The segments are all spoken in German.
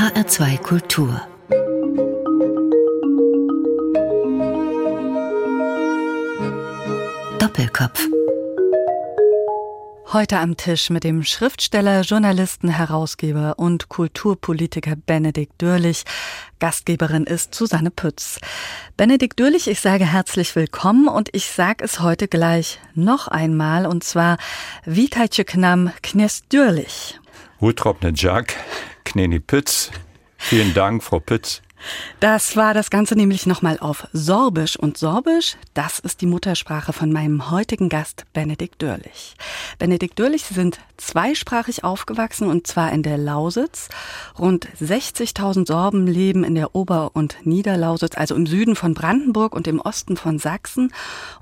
HR2 Kultur Doppelkopf Heute am Tisch mit dem Schriftsteller, Journalisten, Herausgeber und Kulturpolitiker Benedikt Dürlich. Gastgeberin ist Susanne Pütz. Benedikt Dürlich, ich sage herzlich willkommen und ich sage es heute gleich noch einmal und zwar Witajcie Knam Knies Dürlich. Hutropne Jack, Kneni Pütz. Vielen Dank, Frau Pütz. Das war das Ganze nämlich nochmal auf Sorbisch. Und Sorbisch, das ist die Muttersprache von meinem heutigen Gast Benedikt Dürlich. Benedikt Dürlich, Sie sind zweisprachig aufgewachsen und zwar in der Lausitz. Rund 60.000 Sorben leben in der Ober- und Niederlausitz, also im Süden von Brandenburg und im Osten von Sachsen.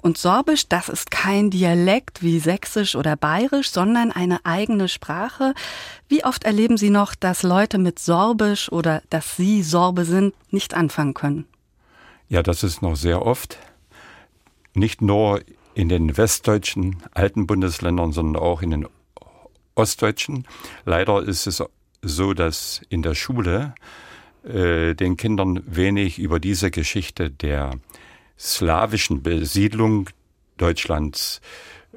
Und Sorbisch, das ist kein Dialekt wie Sächsisch oder Bayerisch, sondern eine eigene Sprache. Wie oft erleben Sie noch, dass Leute mit Sorbisch oder dass Sie Sorbe sind, nicht anfangen können? Ja, das ist noch sehr oft. Nicht nur in den westdeutschen alten Bundesländern, sondern auch in den ostdeutschen. Leider ist es so, dass in der Schule äh, den Kindern wenig über diese Geschichte der slawischen Besiedlung Deutschlands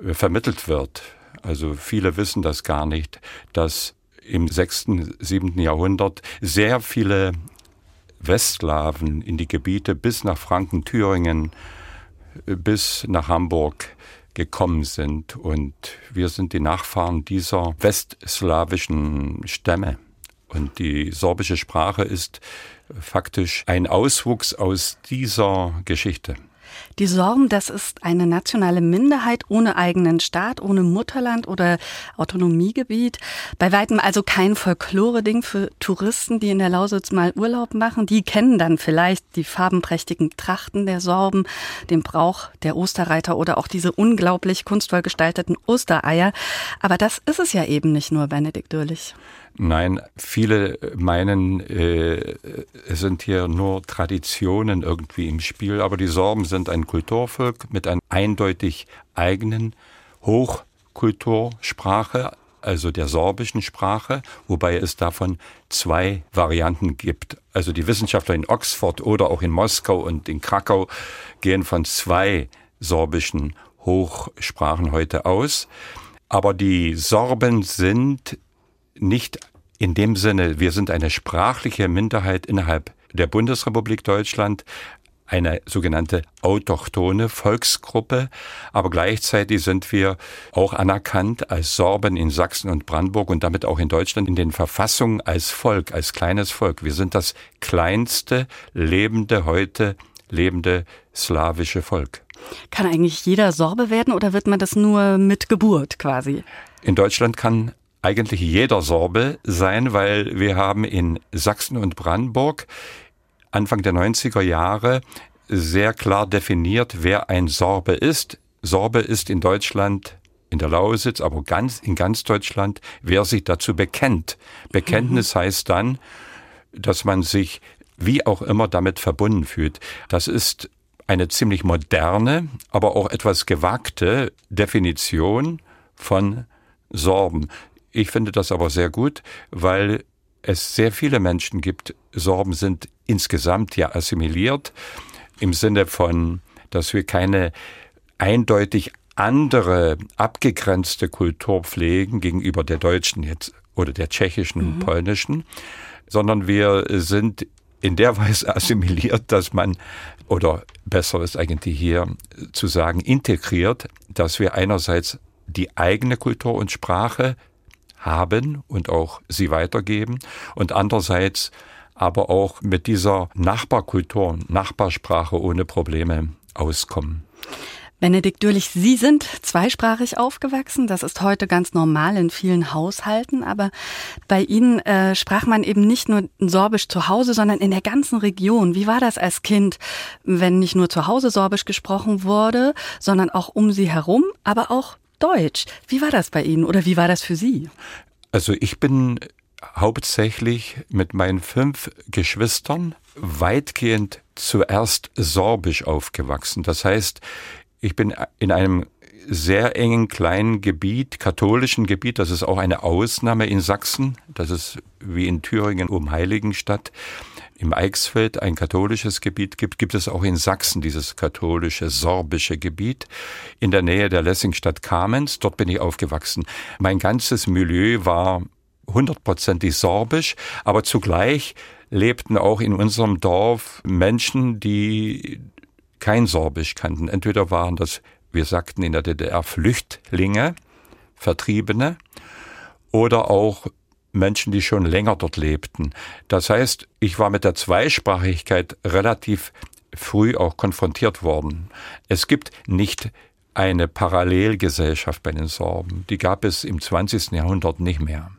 äh, vermittelt wird. Also viele wissen das gar nicht, dass im sechsten, siebten Jahrhundert sehr viele Westslawen in die Gebiete bis nach Franken, Thüringen, bis nach Hamburg gekommen sind. Und wir sind die Nachfahren dieser westslawischen Stämme. Und die sorbische Sprache ist faktisch ein Auswuchs aus dieser Geschichte. Die Sorben, das ist eine nationale Minderheit ohne eigenen Staat, ohne Mutterland oder Autonomiegebiet. Bei weitem also kein Folklore-Ding für Touristen, die in der Lausitz mal Urlaub machen. Die kennen dann vielleicht die farbenprächtigen Trachten der Sorben, den Brauch der Osterreiter oder auch diese unglaublich kunstvoll gestalteten Ostereier. Aber das ist es ja eben nicht nur, Benedikt Dürlich. Nein, viele meinen, äh, es sind hier nur Traditionen irgendwie im Spiel, aber die Sorben sind ein Kulturvolk mit einer eindeutig eigenen Hochkultursprache, also der sorbischen Sprache, wobei es davon zwei Varianten gibt. Also die Wissenschaftler in Oxford oder auch in Moskau und in Krakau gehen von zwei sorbischen Hochsprachen heute aus. Aber die Sorben sind nicht in dem Sinne, wir sind eine sprachliche Minderheit innerhalb der Bundesrepublik Deutschland, eine sogenannte autochtone Volksgruppe, aber gleichzeitig sind wir auch anerkannt als Sorben in Sachsen und Brandenburg und damit auch in Deutschland in den Verfassungen als Volk, als kleines Volk. Wir sind das kleinste lebende heute lebende slawische Volk. Kann eigentlich jeder Sorbe werden oder wird man das nur mit Geburt quasi? In Deutschland kann eigentlich jeder Sorbe sein, weil wir haben in Sachsen und Brandenburg Anfang der 90er Jahre sehr klar definiert, wer ein Sorbe ist. Sorbe ist in Deutschland in der Lausitz, aber ganz, in ganz Deutschland, wer sich dazu bekennt. Bekenntnis mhm. heißt dann, dass man sich wie auch immer damit verbunden fühlt. Das ist eine ziemlich moderne, aber auch etwas gewagte Definition von Sorben. Ich finde das aber sehr gut, weil es sehr viele Menschen gibt, Sorben sind insgesamt ja assimiliert, im Sinne von, dass wir keine eindeutig andere, abgegrenzte Kultur pflegen gegenüber der deutschen jetzt oder der tschechischen und mhm. polnischen, sondern wir sind in der Weise assimiliert, dass man, oder besser ist eigentlich hier zu sagen, integriert, dass wir einerseits die eigene Kultur und Sprache haben und auch sie weitergeben und andererseits aber auch mit dieser Nachbarkultur, Nachbarsprache ohne Probleme auskommen. Benedikt Dürlich, Sie sind zweisprachig aufgewachsen. Das ist heute ganz normal in vielen Haushalten. Aber bei Ihnen äh, sprach man eben nicht nur Sorbisch zu Hause, sondern in der ganzen Region. Wie war das als Kind, wenn nicht nur zu Hause Sorbisch gesprochen wurde, sondern auch um Sie herum, aber auch Deutsch. Wie war das bei Ihnen oder wie war das für Sie? Also ich bin hauptsächlich mit meinen fünf Geschwistern weitgehend zuerst sorbisch aufgewachsen. Das heißt, ich bin in einem sehr engen kleinen Gebiet, katholischen Gebiet, das ist auch eine Ausnahme in Sachsen, das ist wie in Thüringen um Heiligenstadt, im Eichsfeld ein katholisches Gebiet gibt, gibt es auch in Sachsen dieses katholische sorbische Gebiet in der Nähe der Lessingstadt Kamenz. Dort bin ich aufgewachsen. Mein ganzes Milieu war hundertprozentig sorbisch, aber zugleich lebten auch in unserem Dorf Menschen, die kein Sorbisch kannten. Entweder waren das, wir sagten in der DDR, Flüchtlinge, Vertriebene, oder auch Menschen, die schon länger dort lebten. Das heißt, ich war mit der Zweisprachigkeit relativ früh auch konfrontiert worden. Es gibt nicht eine Parallelgesellschaft bei den Sorben. Die gab es im 20. Jahrhundert nicht mehr.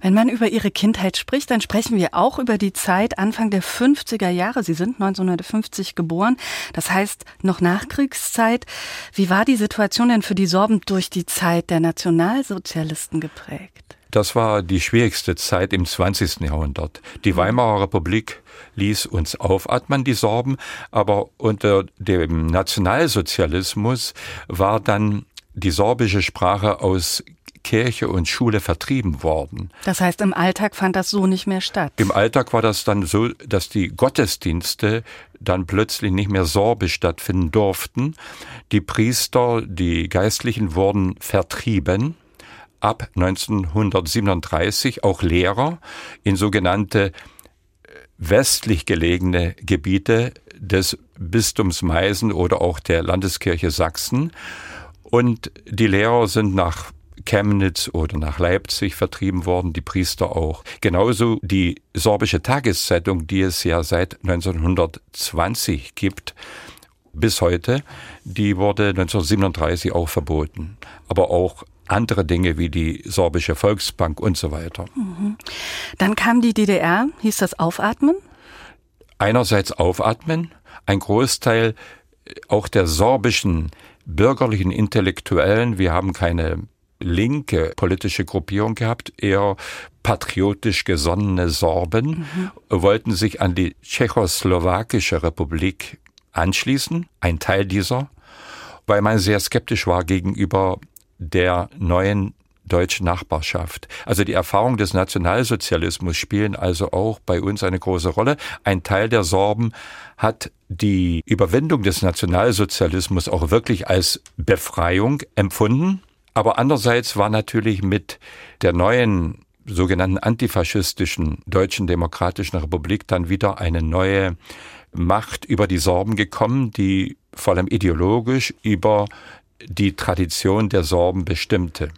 Wenn man über Ihre Kindheit spricht, dann sprechen wir auch über die Zeit Anfang der 50er Jahre. Sie sind 1950 geboren, das heißt noch Nachkriegszeit. Wie war die Situation denn für die Sorben durch die Zeit der Nationalsozialisten geprägt? Das war die schwierigste Zeit im 20. Jahrhundert. Die Weimarer Republik ließ uns aufatmen, die Sorben, aber unter dem Nationalsozialismus war dann die sorbische Sprache aus Kirche und Schule vertrieben worden. Das heißt, im Alltag fand das so nicht mehr statt. Im Alltag war das dann so, dass die Gottesdienste dann plötzlich nicht mehr sorbisch stattfinden durften. Die Priester, die Geistlichen wurden vertrieben. Ab 1937 auch Lehrer in sogenannte äh, westlich gelegene Gebiete des Bistums Meißen oder auch der Landeskirche Sachsen. Und die Lehrer sind nach Chemnitz oder nach Leipzig vertrieben worden, die Priester auch. Genauso die sorbische Tageszeitung, die es ja seit 1920 gibt, bis heute, die wurde 1937 auch verboten. Aber auch andere Dinge wie die sorbische Volksbank und so weiter. Mhm. Dann kam die DDR, hieß das Aufatmen? Einerseits Aufatmen, ein Großteil auch der sorbischen bürgerlichen Intellektuellen, wir haben keine linke politische Gruppierung gehabt, eher patriotisch gesonnene Sorben, mhm. wollten sich an die tschechoslowakische Republik anschließen, ein Teil dieser, weil man sehr skeptisch war gegenüber der neuen deutschen Nachbarschaft. Also die Erfahrungen des Nationalsozialismus spielen also auch bei uns eine große Rolle. Ein Teil der Sorben hat die Überwindung des Nationalsozialismus auch wirklich als Befreiung empfunden aber andererseits war natürlich mit der neuen sogenannten antifaschistischen Deutschen Demokratischen Republik dann wieder eine neue Macht über die Sorben gekommen, die vor allem ideologisch über die Tradition der Sorben bestimmte.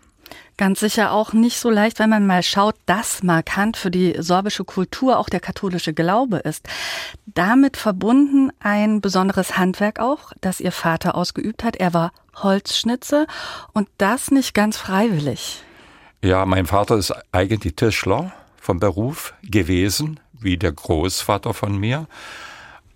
Ganz sicher auch nicht so leicht, wenn man mal schaut, dass markant für die sorbische Kultur auch der katholische Glaube ist. Damit verbunden ein besonderes Handwerk auch, das ihr Vater ausgeübt hat. Er war Holzschnitze und das nicht ganz freiwillig. Ja, mein Vater ist eigentlich Tischler vom Beruf gewesen, wie der Großvater von mir.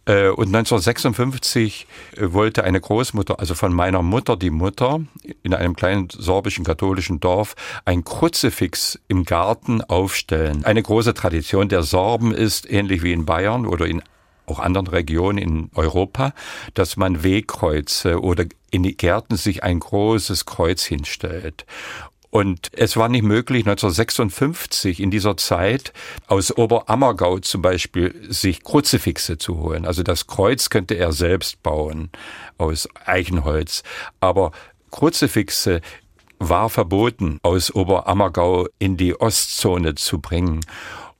Äh, und 1956 äh, wollte eine Großmutter, also von meiner Mutter die Mutter, in einem kleinen sorbischen katholischen Dorf ein Kruzifix im Garten aufstellen. Eine große Tradition der Sorben ist, ähnlich wie in Bayern oder in auch anderen Regionen in Europa, dass man Wegkreuze oder in die Gärten sich ein großes Kreuz hinstellt. Und es war nicht möglich, 1956 in dieser Zeit aus Oberammergau zum Beispiel sich Kruzifixe zu holen. Also das Kreuz könnte er selbst bauen aus Eichenholz. Aber Kruzifixe war verboten, aus Oberammergau in die Ostzone zu bringen.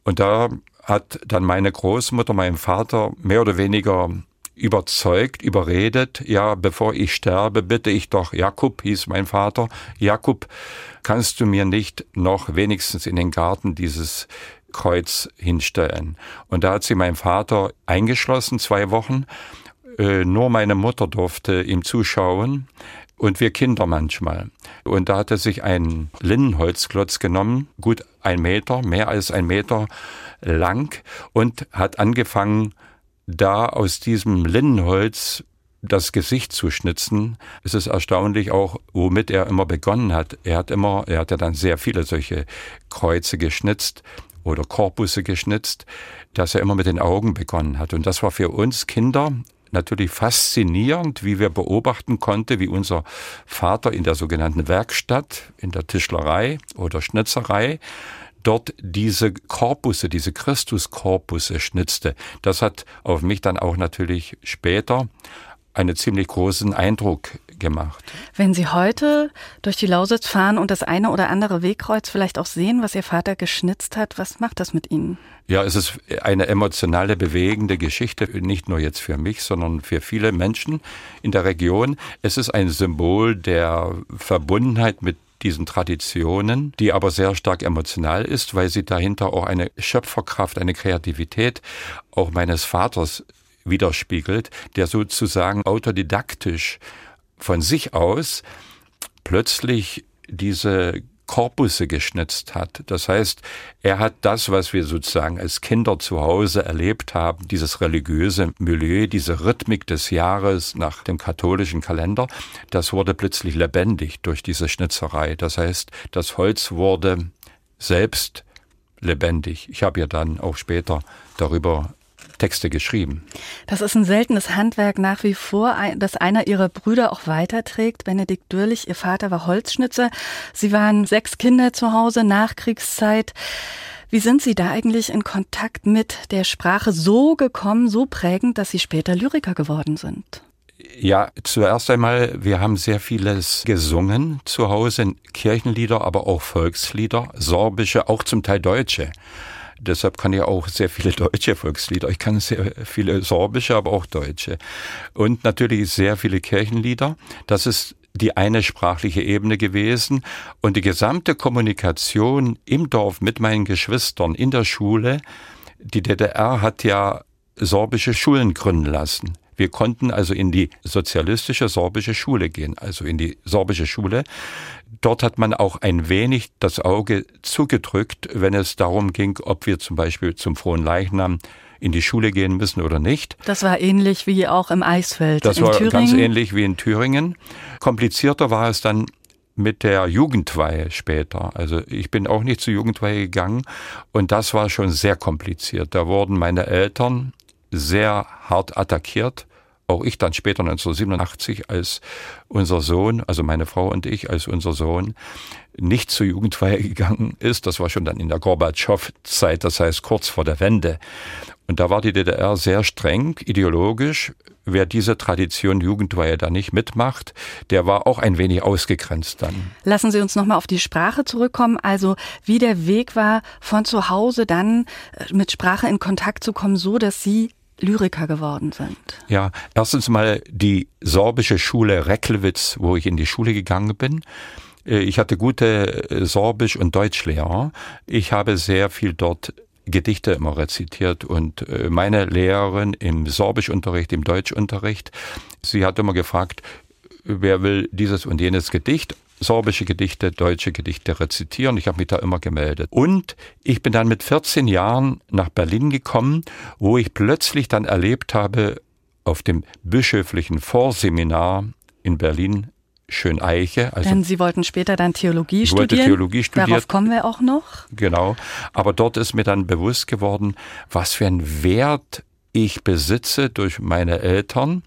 Und da hat dann meine Großmutter, mein Vater mehr oder weniger überzeugt, überredet, ja, bevor ich sterbe, bitte ich doch, Jakub hieß mein Vater, Jakub, kannst du mir nicht noch wenigstens in den Garten dieses Kreuz hinstellen? Und da hat sie mein Vater eingeschlossen, zwei Wochen. Äh, nur meine Mutter durfte ihm zuschauen und wir Kinder manchmal. Und da hat er sich ein Linnenholzklotz genommen, gut ein Meter, mehr als ein Meter lang und hat angefangen, da aus diesem Linnenholz das Gesicht zu schnitzen. Es ist erstaunlich auch, womit er immer begonnen hat. Er hat immer, er hat ja dann sehr viele solche Kreuze geschnitzt oder Korpusse geschnitzt, dass er immer mit den Augen begonnen hat. Und das war für uns Kinder natürlich faszinierend, wie wir beobachten konnte, wie unser Vater in der sogenannten Werkstatt, in der Tischlerei oder Schnitzerei, dort diese Korpusse, diese Christuskorpusse schnitzte. Das hat auf mich dann auch natürlich später einen ziemlich großen Eindruck gemacht. Wenn Sie heute durch die Lausitz fahren und das eine oder andere Wegkreuz vielleicht auch sehen, was Ihr Vater geschnitzt hat, was macht das mit Ihnen? Ja, es ist eine emotionale, bewegende Geschichte, nicht nur jetzt für mich, sondern für viele Menschen in der Region. Es ist ein Symbol der Verbundenheit mit diesen Traditionen, die aber sehr stark emotional ist, weil sie dahinter auch eine Schöpferkraft, eine Kreativität auch meines Vaters widerspiegelt, der sozusagen autodidaktisch von sich aus plötzlich diese Korpusse geschnitzt hat. Das heißt, er hat das, was wir sozusagen als Kinder zu Hause erlebt haben, dieses religiöse Milieu, diese Rhythmik des Jahres nach dem katholischen Kalender, das wurde plötzlich lebendig durch diese Schnitzerei. Das heißt, das Holz wurde selbst lebendig. Ich habe ja dann auch später darüber Texte geschrieben. Das ist ein seltenes Handwerk nach wie vor, das einer ihrer Brüder auch weiterträgt. Benedikt Dürlich, ihr Vater war Holzschnitzer. Sie waren sechs Kinder zu Hause, Nachkriegszeit. Wie sind Sie da eigentlich in Kontakt mit der Sprache so gekommen, so prägend, dass Sie später Lyriker geworden sind? Ja, zuerst einmal, wir haben sehr vieles gesungen zu Hause, Kirchenlieder, aber auch Volkslieder, sorbische, auch zum Teil deutsche. Deshalb kann ich auch sehr viele deutsche Volkslieder. Ich kann sehr viele sorbische, aber auch deutsche. Und natürlich sehr viele Kirchenlieder. Das ist die eine sprachliche Ebene gewesen. Und die gesamte Kommunikation im Dorf mit meinen Geschwistern in der Schule, die DDR hat ja sorbische Schulen gründen lassen. Wir konnten also in die sozialistische sorbische Schule gehen, also in die sorbische Schule. Dort hat man auch ein wenig das Auge zugedrückt, wenn es darum ging, ob wir zum Beispiel zum frohen Leichnam in die Schule gehen müssen oder nicht. Das war ähnlich wie auch im Eisfeld. Das war Thüringen. ganz ähnlich wie in Thüringen. Komplizierter war es dann mit der Jugendweihe später. Also ich bin auch nicht zur Jugendweihe gegangen und das war schon sehr kompliziert. Da wurden meine Eltern sehr hart attackiert auch ich dann später 1987, als unser Sohn, also meine Frau und ich, als unser Sohn nicht zur Jugendweihe gegangen ist, das war schon dann in der Gorbatschow-Zeit, das heißt kurz vor der Wende. Und da war die DDR sehr streng, ideologisch. Wer diese Tradition Jugendweihe da nicht mitmacht, der war auch ein wenig ausgegrenzt dann. Lassen Sie uns nochmal auf die Sprache zurückkommen. Also wie der Weg war, von zu Hause dann äh, mit Sprache in Kontakt zu kommen, so dass Sie Lyriker geworden sind? Ja, erstens mal die sorbische Schule Recklewitz, wo ich in die Schule gegangen bin. Äh, ich hatte gute äh, Sorbisch- und Deutschlehrer. Ich habe sehr viel dort Gedichte immer rezitiert und äh, meine Lehrerin im Sorbischunterricht, im Deutschunterricht, sie hat immer gefragt, wer will dieses und jenes Gedicht sorbische Gedichte, deutsche Gedichte rezitieren. Ich habe mich da immer gemeldet. Und ich bin dann mit 14 Jahren nach Berlin gekommen, wo ich plötzlich dann erlebt habe, auf dem bischöflichen Vorseminar in Berlin Schöneiche. Also Denn Sie wollten später dann Theologie ich studieren. Wollte Theologie studieren. Darauf kommen wir auch noch. Genau. Aber dort ist mir dann bewusst geworden, was für einen Wert ich besitze durch meine Eltern,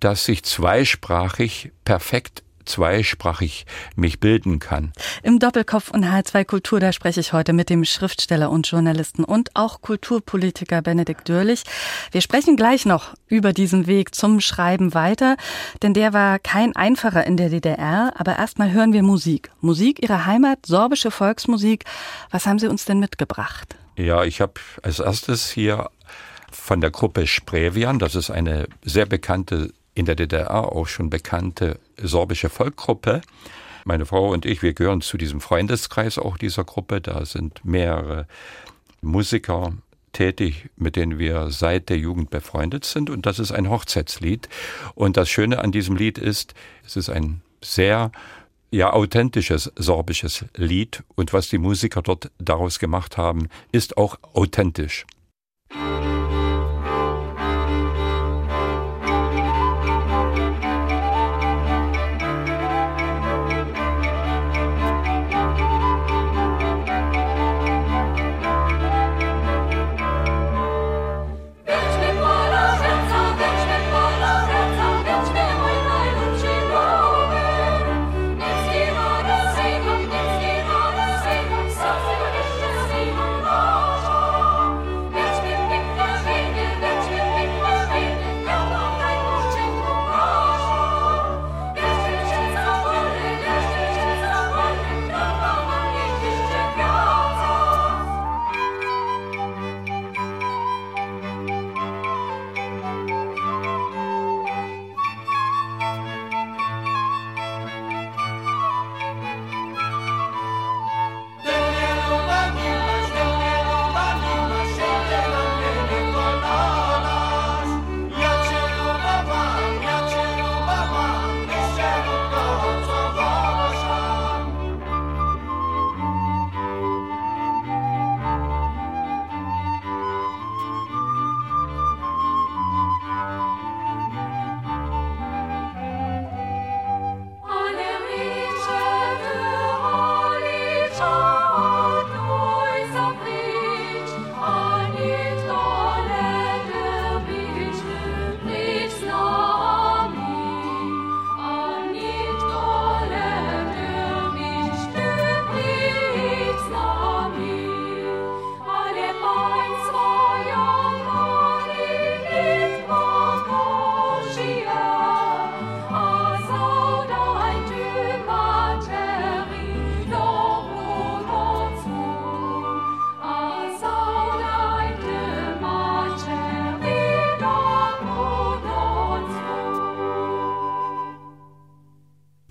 dass ich zweisprachig perfekt zweisprachig mich bilden kann. Im Doppelkopf und H2 Kultur, da spreche ich heute mit dem Schriftsteller und Journalisten und auch Kulturpolitiker Benedikt Dürlich. Wir sprechen gleich noch über diesen Weg zum Schreiben weiter, denn der war kein einfacher in der DDR. Aber erstmal hören wir Musik. Musik Ihrer Heimat, sorbische Volksmusik. Was haben Sie uns denn mitgebracht? Ja, ich habe als erstes hier von der Gruppe Sprevian, das ist eine sehr bekannte in der DDR auch schon bekannte sorbische Volkgruppe. Meine Frau und ich, wir gehören zu diesem Freundeskreis auch dieser Gruppe. Da sind mehrere Musiker tätig, mit denen wir seit der Jugend befreundet sind. Und das ist ein Hochzeitslied. Und das Schöne an diesem Lied ist, es ist ein sehr ja, authentisches sorbisches Lied. Und was die Musiker dort daraus gemacht haben, ist auch authentisch.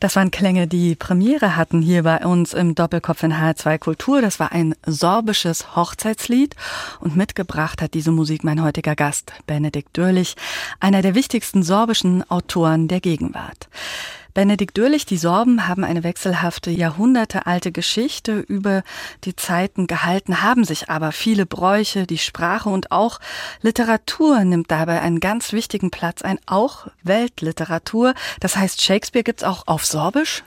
Das waren Klänge, die Premiere hatten hier bei uns im Doppelkopf in HR2 Kultur. Das war ein sorbisches Hochzeitslied und mitgebracht hat diese Musik mein heutiger Gast, Benedikt Dürlich, einer der wichtigsten sorbischen Autoren der Gegenwart. Benedikt Dürlich, die Sorben haben eine wechselhafte, jahrhundertealte Geschichte über die Zeiten gehalten, haben sich aber viele Bräuche, die Sprache und auch Literatur nimmt dabei einen ganz wichtigen Platz ein, auch Weltliteratur. Das heißt, Shakespeare gibt's auch auf Sorbisch?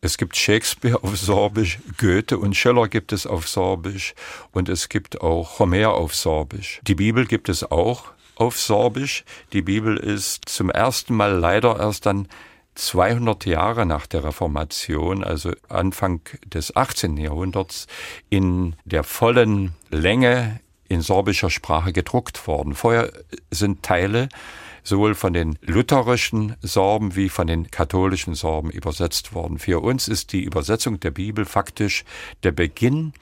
Es gibt Shakespeare auf Sorbisch, Goethe und Schiller gibt es auf Sorbisch und es gibt auch Homer auf Sorbisch. Die Bibel gibt es auch auf Sorbisch. Die Bibel ist zum ersten Mal leider erst dann 200 Jahre nach der Reformation, also Anfang des 18. Jahrhunderts, in der vollen Länge in sorbischer Sprache gedruckt worden. Vorher sind Teile sowohl von den lutherischen Sorben wie von den katholischen Sorben übersetzt worden. Für uns ist die Übersetzung der Bibel faktisch der Beginn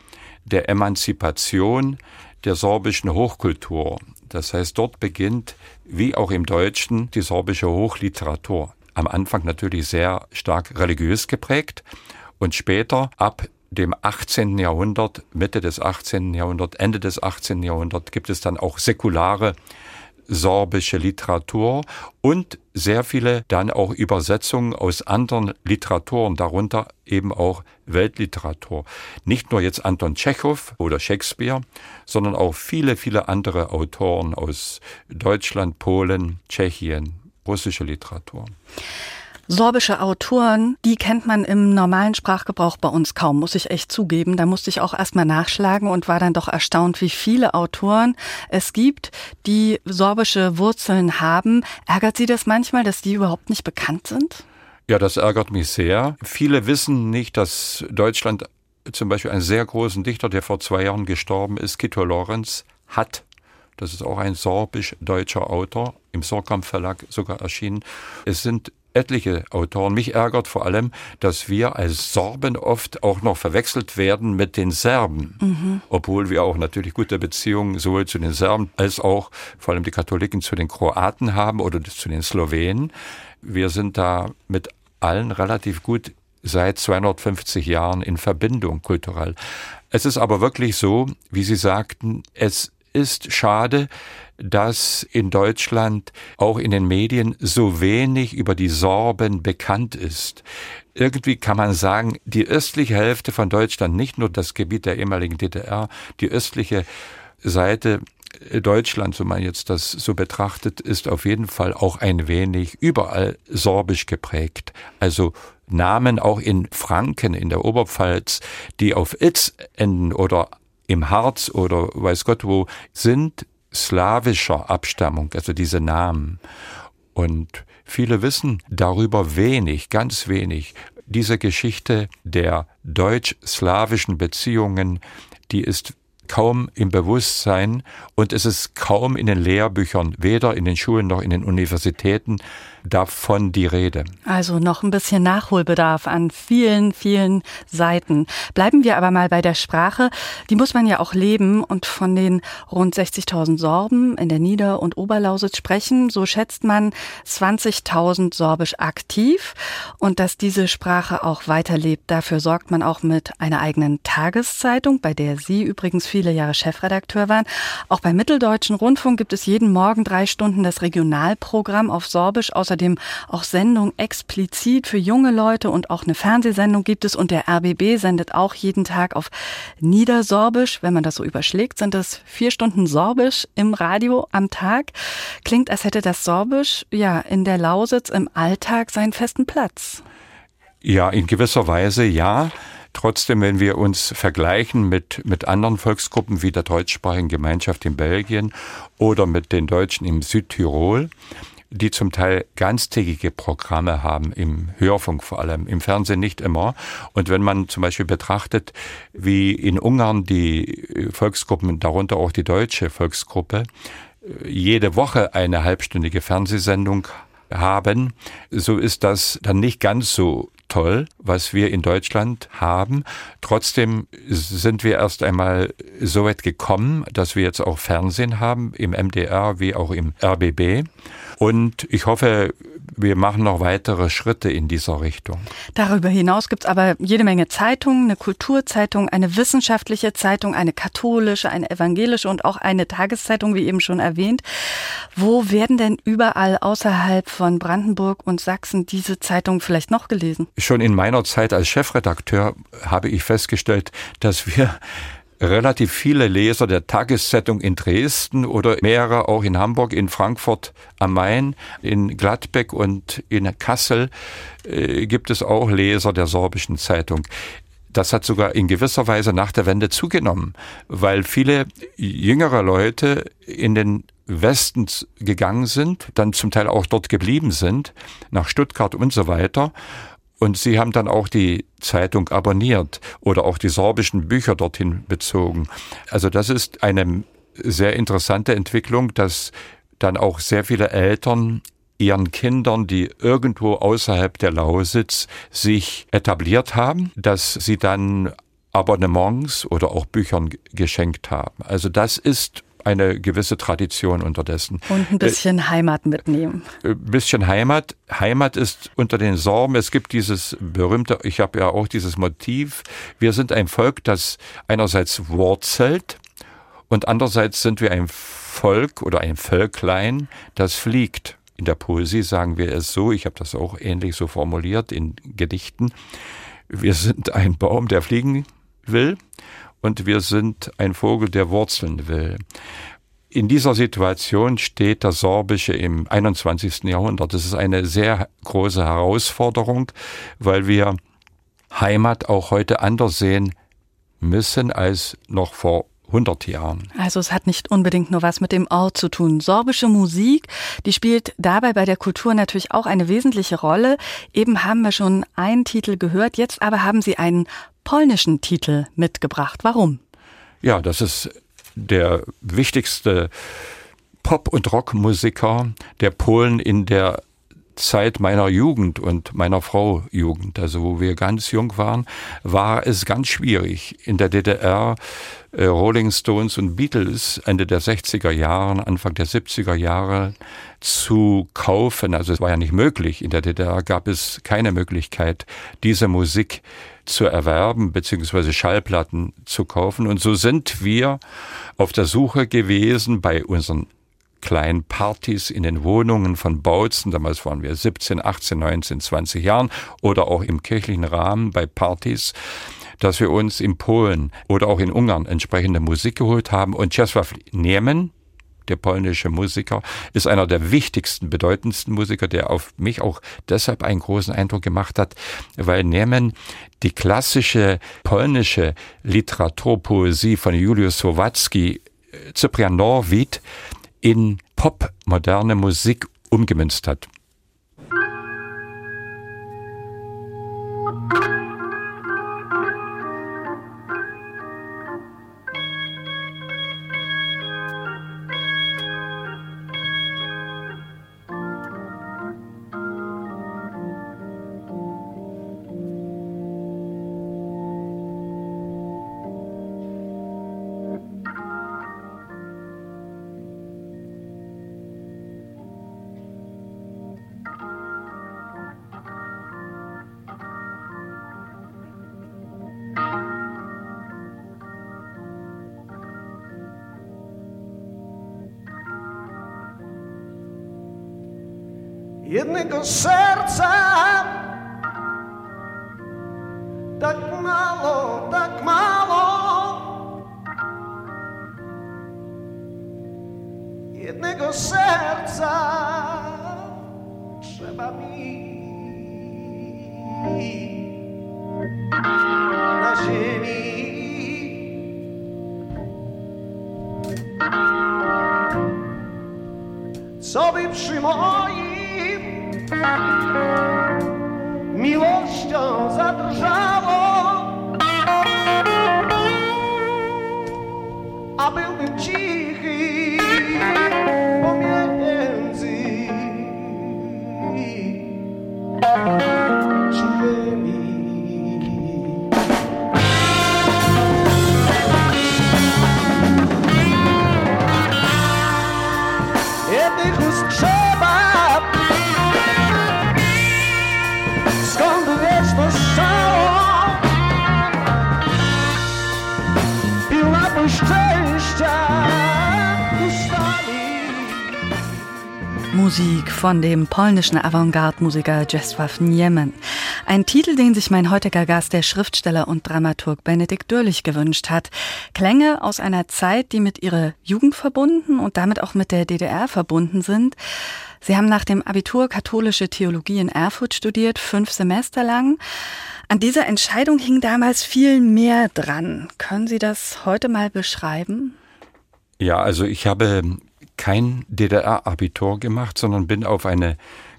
der Emanzipation der sorbischen Hochkultur. Das heißt, dort beginnt, wie auch im Deutschen, die sorbische Hochliteratur am Anfang natürlich sehr stark religiös geprägt und später ab dem 18. Jahrhundert, Mitte des 18. Jahrhunderts, Ende des 18. Jahrhunderts gibt es dann auch säkulare sorbische Literatur und sehr viele dann auch Übersetzungen aus anderen Literaturen, darunter eben auch Weltliteratur. Nicht nur jetzt Anton Tschechow oder Shakespeare, sondern auch viele, viele andere Autoren aus Deutschland, Polen, Tschechien, russische Literatur. Sorbische Autoren, die kennt man im normalen Sprachgebrauch bei uns kaum, muss ich echt zugeben. Da musste ich auch erstmal nachschlagen und war dann doch erstaunt, wie viele Autoren es gibt, die sorbische Wurzeln haben. Ärgert Sie das manchmal, dass die überhaupt nicht bekannt sind? Ja, das ärgert mich sehr. Viele wissen nicht, dass Deutschland zum Beispiel einen sehr großen Dichter, der vor zwei Jahren gestorben ist, Kito Lorenz, hat. Das ist auch ein sorbisch-deutscher Autor, im Sorkamp Verlag sogar erschienen. Es sind etliche Autoren. Mich ärgert vor allem, dass wir als Sorben oft auch noch verwechselt werden mit den Serben, mhm. obwohl wir auch natürlich gute Beziehungen sowohl zu den Serben als auch vor allem die Katholiken zu den Kroaten haben oder zu den Slowenen. Wir sind da mit allen relativ gut seit 250 Jahren in Verbindung kulturell. Es ist aber wirklich so, wie Sie sagten, es ist schade, dass in Deutschland auch in den Medien so wenig über die Sorben bekannt ist. Irgendwie kann man sagen, die östliche Hälfte von Deutschland, nicht nur das Gebiet der ehemaligen DDR, die östliche Seite Deutschland, so man jetzt das so betrachtet, ist auf jeden Fall auch ein wenig überall sorbisch geprägt. Also Namen auch in Franken, in der Oberpfalz, die auf Itz enden oder im Harz oder weiß Gott wo, sind slawischer Abstammung, also diese Namen. Und viele wissen darüber wenig, ganz wenig. Diese Geschichte der deutsch-slawischen Beziehungen, die ist kaum im Bewusstsein und es ist kaum in den Lehrbüchern, weder in den Schulen noch in den Universitäten davon die Rede. Also noch ein bisschen Nachholbedarf an vielen, vielen Seiten. Bleiben wir aber mal bei der Sprache. Die muss man ja auch leben und von den rund 60.000 Sorben in der Nieder- und Oberlausitz sprechen. So schätzt man 20.000 Sorbisch aktiv. Und dass diese Sprache auch weiterlebt, dafür sorgt man auch mit einer eigenen Tageszeitung, bei der Sie übrigens viele Jahre Chefredakteur waren. Auch beim Mitteldeutschen Rundfunk gibt es jeden Morgen drei Stunden das Regionalprogramm auf Sorbisch außerdem auch Sendungen explizit für junge Leute und auch eine Fernsehsendung gibt es und der RBB sendet auch jeden Tag auf Niedersorbisch. Wenn man das so überschlägt, sind das vier Stunden Sorbisch im Radio am Tag. Klingt, als hätte das Sorbisch ja in der Lausitz im Alltag seinen festen Platz. Ja, in gewisser Weise ja. Trotzdem, wenn wir uns vergleichen mit, mit anderen Volksgruppen wie der deutschsprachigen Gemeinschaft in Belgien oder mit den Deutschen im Südtirol, die zum Teil ganztägige Programme haben, im Hörfunk vor allem, im Fernsehen nicht immer. Und wenn man zum Beispiel betrachtet, wie in Ungarn die Volksgruppen, darunter auch die deutsche Volksgruppe, jede Woche eine halbstündige Fernsehsendung haben, so ist das dann nicht ganz so toll, was wir in Deutschland haben. Trotzdem sind wir erst einmal so weit gekommen, dass wir jetzt auch Fernsehen haben, im MDR wie auch im RBB. Und ich hoffe, wir machen noch weitere Schritte in dieser Richtung. Darüber hinaus gibt es aber jede Menge Zeitungen, eine Kulturzeitung, eine wissenschaftliche Zeitung, eine katholische, eine evangelische und auch eine Tageszeitung, wie eben schon erwähnt. Wo werden denn überall außerhalb von Brandenburg und Sachsen diese Zeitungen vielleicht noch gelesen? Schon in meiner Zeit als Chefredakteur habe ich festgestellt, dass wir relativ viele Leser der Tageszeitung in Dresden oder mehrere auch in Hamburg, in Frankfurt am Main, in Gladbeck und in Kassel äh, gibt es auch Leser der sorbischen Zeitung. Das hat sogar in gewisser Weise nach der Wende zugenommen, weil viele jüngere Leute in den Westen gegangen sind, dann zum Teil auch dort geblieben sind, nach Stuttgart und so weiter und sie haben dann auch die Zeitung abonniert oder auch die sorbischen Bücher dorthin bezogen. Also das ist eine sehr interessante Entwicklung, dass dann auch sehr viele Eltern ihren Kindern, die irgendwo außerhalb der Lausitz sich etabliert haben, dass sie dann Abonnements oder auch Büchern geschenkt haben. Also das ist eine gewisse Tradition unterdessen. Und ein bisschen äh, Heimat mitnehmen. Ein bisschen Heimat. Heimat ist unter den Sorben. Es gibt dieses berühmte, ich habe ja auch dieses Motiv. Wir sind ein Volk, das einerseits wurzelt und andererseits sind wir ein Volk oder ein Völklein, das fliegt. In der Poesie sagen wir es so, ich habe das auch ähnlich so formuliert in Gedichten. Wir sind ein Baum, der fliegen will und wir sind ein Vogel, der Wurzeln will. In dieser Situation steht das Sorbische im 21. Jahrhundert. Das ist eine sehr große Herausforderung, weil wir Heimat auch heute anders sehen müssen als noch vor 100 Jahren. Also es hat nicht unbedingt nur was mit dem Ort zu tun. Sorbische Musik, die spielt dabei bei der Kultur natürlich auch eine wesentliche Rolle. Eben haben wir schon einen Titel gehört, jetzt aber haben Sie einen polnischen Titel mitgebracht. Warum? Ja, das ist der wichtigste Pop- und Rockmusiker der Polen in der Zeit meiner Jugend und meiner Frau Jugend, also wo wir ganz jung waren, war es ganz schwierig in der DDR äh, Rolling Stones und Beatles Ende der 60er Jahre, Anfang der 70er Jahre zu kaufen. Also es war ja nicht möglich. In der DDR gab es keine Möglichkeit, diese Musik zu erwerben beziehungsweise Schallplatten zu kaufen. Und so sind wir auf der Suche gewesen bei unseren kleinen Partys in den Wohnungen von Bautzen, damals waren wir 17, 18, 19, 20 Jahren, oder auch im kirchlichen Rahmen bei Partys, dass wir uns in Polen oder auch in Ungarn entsprechende Musik geholt haben. Und Czesław Niemen, der polnische Musiker, ist einer der wichtigsten, bedeutendsten Musiker, der auf mich auch deshalb einen großen Eindruck gemacht hat, weil Niemen die klassische polnische Literaturpoesie von Julius Słowacki, äh, Cyprian Norwid, in popmoderne Musik umgemünzt hat. Jednego serca. Tak mało, tak mało. Jednego serca trzeba mi na ziemi. Co by przy von dem polnischen Avantgarde-Musiker Czesław Niemen. Ein Titel, den sich mein heutiger Gast, der Schriftsteller und Dramaturg Benedikt Dürlich gewünscht hat. Klänge aus einer Zeit, die mit ihrer Jugend verbunden und damit auch mit der DDR verbunden sind. Sie haben nach dem Abitur katholische Theologie in Erfurt studiert, fünf Semester lang. An dieser Entscheidung hing damals viel mehr dran. Können Sie das heute mal beschreiben? Ja, also ich habe kein DDR-Abitur gemacht, sondern bin auf eine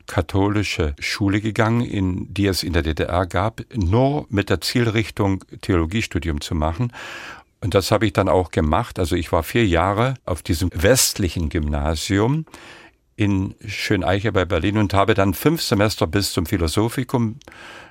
katholische Schule gegangen, in die es in der DDR gab, nur mit der Zielrichtung Theologiestudium zu machen. Und das habe ich dann auch gemacht. Also ich war vier Jahre auf diesem westlichen Gymnasium in Schöneiche bei Berlin und habe dann fünf Semester bis zum Philosophikum,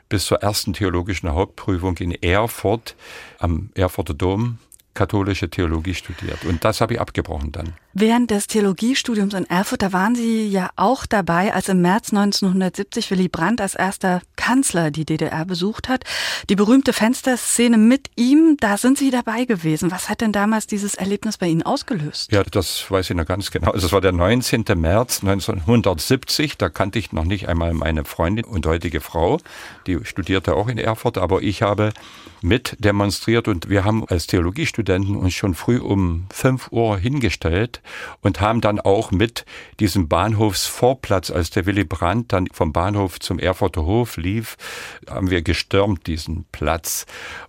bis zur ersten theologischen Hauptprüfung in Erfurt am Erfurter Dom katholische Theologie studiert. Und das habe ich abgebrochen dann. Während des Theologiestudiums in Erfurt, da waren Sie ja auch dabei, als im März 1970 Willy Brandt als erster Kanzler die DDR besucht hat. Die berühmte Fensterszene mit ihm, da sind Sie dabei gewesen. Was hat denn damals dieses Erlebnis bei Ihnen ausgelöst? Ja, das weiß ich noch ganz genau. Das war der 19. März 1970. Da kannte ich noch nicht einmal meine Freundin und heutige Frau. Die studierte auch in Erfurt, aber ich habe mit demonstriert und wir haben als Theologiestudenten uns schon früh um 5 Uhr hingestellt und haben dann auch mit diesem Bahnhofsvorplatz, als der Willy Brandt dann vom Bahnhof zum Erfurter Hof lief, haben wir gestürmt diesen Platz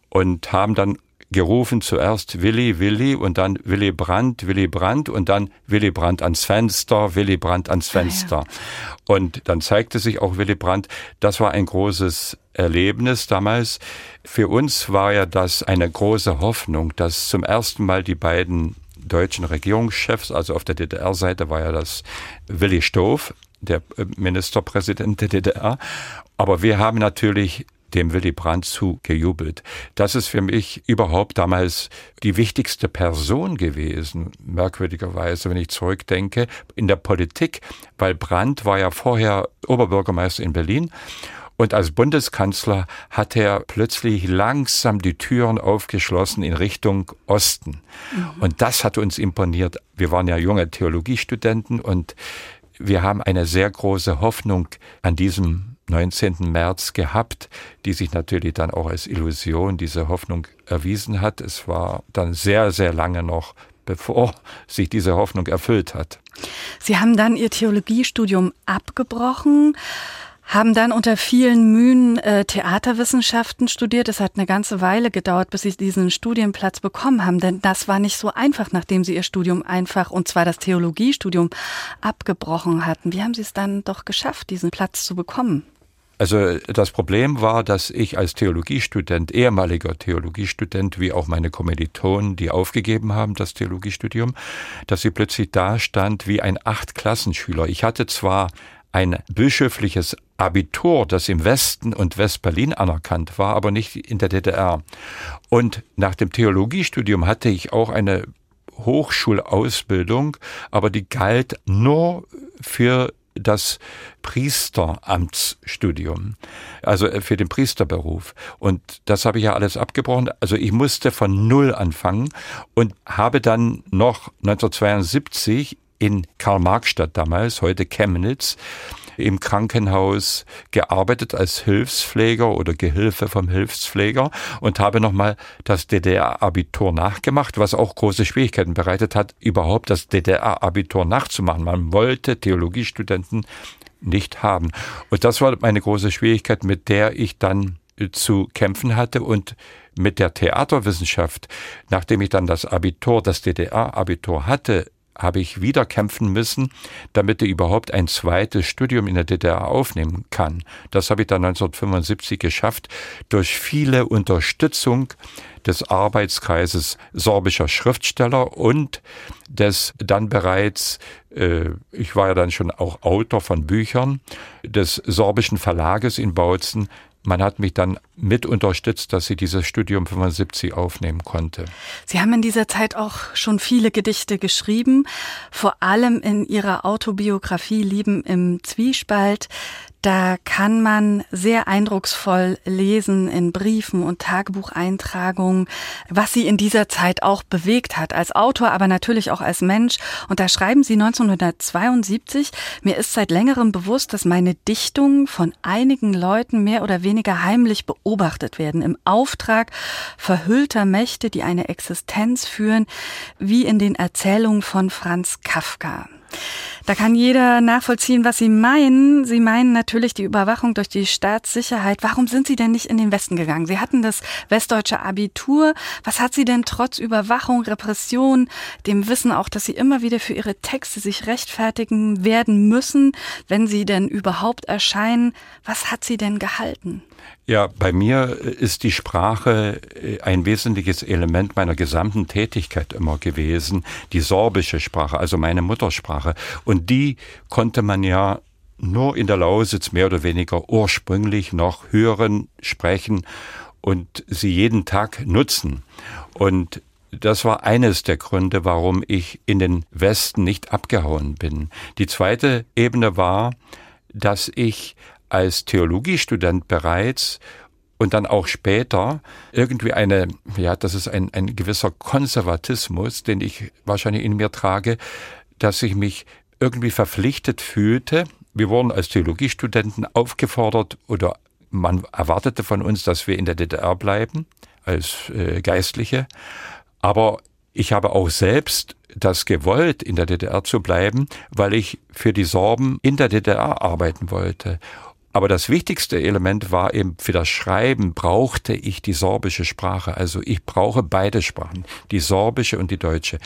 und haben dann gerufen zuerst Willy, Willy und dann Willy Brandt, Willy Brandt und dann Willy Brandt ans Fenster, Willy Brandt ans Fenster. Ah, ja. Und dann zeigte sich auch Willy Brandt, das war ein großes Erlebnis damals. Für uns war ja das eine große Hoffnung, dass zum ersten Mal die beiden deutschen Regierungschefs, also auf der DDR-Seite war ja das Willi Stoff, der äh, Ministerpräsident der DDR. Aber wir haben natürlich dem Willy Brandt zugejubelt. Das ist für mich überhaupt damals die wichtigste Person gewesen, merkwürdigerweise, wenn ich zurückdenke, in der Politik, weil Brandt war ja vorher Oberbürgermeister in Berlin und als Bundeskanzler hat er plötzlich langsam die Türen aufgeschlossen in Richtung Osten. Mhm. Und das hat uns imponiert. Wir waren ja junge Theologiestudenten und wir haben eine sehr große Hoffnung an diesem 19. März gehabt, die sich natürlich dann auch als Illusion, diese Hoffnung erwiesen hat. Es war dann sehr, sehr lange noch bevor sich diese Hoffnung erfüllt hat. Sie haben dann Ihr Theologiestudium abgebrochen haben dann unter vielen Mühen äh, Theaterwissenschaften studiert. Es hat eine ganze Weile gedauert, bis sie diesen Studienplatz bekommen haben, denn das war nicht so einfach, nachdem sie ihr Studium einfach, und zwar das Theologiestudium, abgebrochen hatten. Wie haben Sie es dann doch geschafft, diesen Platz zu bekommen? Also das Problem war, dass ich als Theologiestudent, ehemaliger Theologiestudent, wie auch meine Kommilitonen, die aufgegeben haben, das Theologiestudium, dass sie plötzlich da stand wie ein Achtklassenschüler. Ich hatte zwar ein bischöfliches Abitur, das im Westen und Westberlin anerkannt war, aber nicht in der DDR. Und nach dem Theologiestudium hatte ich auch eine Hochschulausbildung, aber die galt nur für das Priesteramtsstudium, also für den Priesterberuf. Und das habe ich ja alles abgebrochen. Also ich musste von Null anfangen und habe dann noch 1972 in Karl-Marx-Stadt damals, heute Chemnitz, im Krankenhaus gearbeitet als Hilfspfleger oder Gehilfe vom Hilfspfleger und habe nochmal das DDR-Abitur nachgemacht, was auch große Schwierigkeiten bereitet hat, überhaupt das DDR-Abitur nachzumachen. Man wollte Theologiestudenten nicht haben. Und das war meine große Schwierigkeit, mit der ich dann zu kämpfen hatte und mit der Theaterwissenschaft, nachdem ich dann das Abitur, das DDR-Abitur hatte, habe ich wieder kämpfen müssen, damit er überhaupt ein zweites Studium in der DDR aufnehmen kann. Das habe ich dann 1975 geschafft durch viele Unterstützung des Arbeitskreises sorbischer Schriftsteller und des dann bereits, äh, ich war ja dann schon auch Autor von Büchern, des sorbischen Verlages in Bautzen. Man hat mich dann mit unterstützt, dass sie dieses Studium 75 aufnehmen konnte. Sie haben in dieser Zeit auch schon viele Gedichte geschrieben, vor allem in Ihrer Autobiografie Lieben im Zwiespalt. Da kann man sehr eindrucksvoll lesen in Briefen und Tagebucheintragungen, was sie in dieser Zeit auch bewegt hat, als Autor, aber natürlich auch als Mensch. Und da schreiben sie 1972, mir ist seit längerem bewusst, dass meine Dichtungen von einigen Leuten mehr oder weniger heimlich beobachtet werden, im Auftrag verhüllter Mächte, die eine Existenz führen, wie in den Erzählungen von Franz Kafka. Da kann jeder nachvollziehen, was Sie meinen. Sie meinen natürlich die Überwachung durch die Staatssicherheit. Warum sind Sie denn nicht in den Westen gegangen? Sie hatten das westdeutsche Abitur. Was hat Sie denn trotz Überwachung, Repression, dem Wissen auch, dass Sie immer wieder für Ihre Texte sich rechtfertigen werden müssen, wenn sie denn überhaupt erscheinen? Was hat Sie denn gehalten? Ja, bei mir ist die Sprache äh, ein wesentliches Element meiner gesamten Tätigkeit immer gewesen, die sorbische Sprache, also meine Muttersprache. Und die konnte man ja nur in der Lausitz mehr oder weniger ursprünglich noch hören, sprechen und sie jeden Tag nutzen. Und das war eines der Gründe, warum ich in den Westen nicht abgehauen bin. Die zweite Ebene war, dass ich als Theologiestudent bereits und dann auch später irgendwie eine, ja, das ist ein, ein gewisser Konservatismus, den ich wahrscheinlich in mir trage, dass ich mich irgendwie verpflichtet fühlte. Wir wurden als Theologiestudenten aufgefordert oder man erwartete von uns, dass wir in der DDR bleiben als äh, Geistliche. Aber ich habe auch selbst das gewollt, in der DDR zu bleiben, weil ich für die Sorben in der DDR arbeiten wollte. Aber das wichtigste Element war eben, für das Schreiben brauchte ich die sorbische Sprache. Also ich brauche beide Sprachen, die sorbische und die deutsche.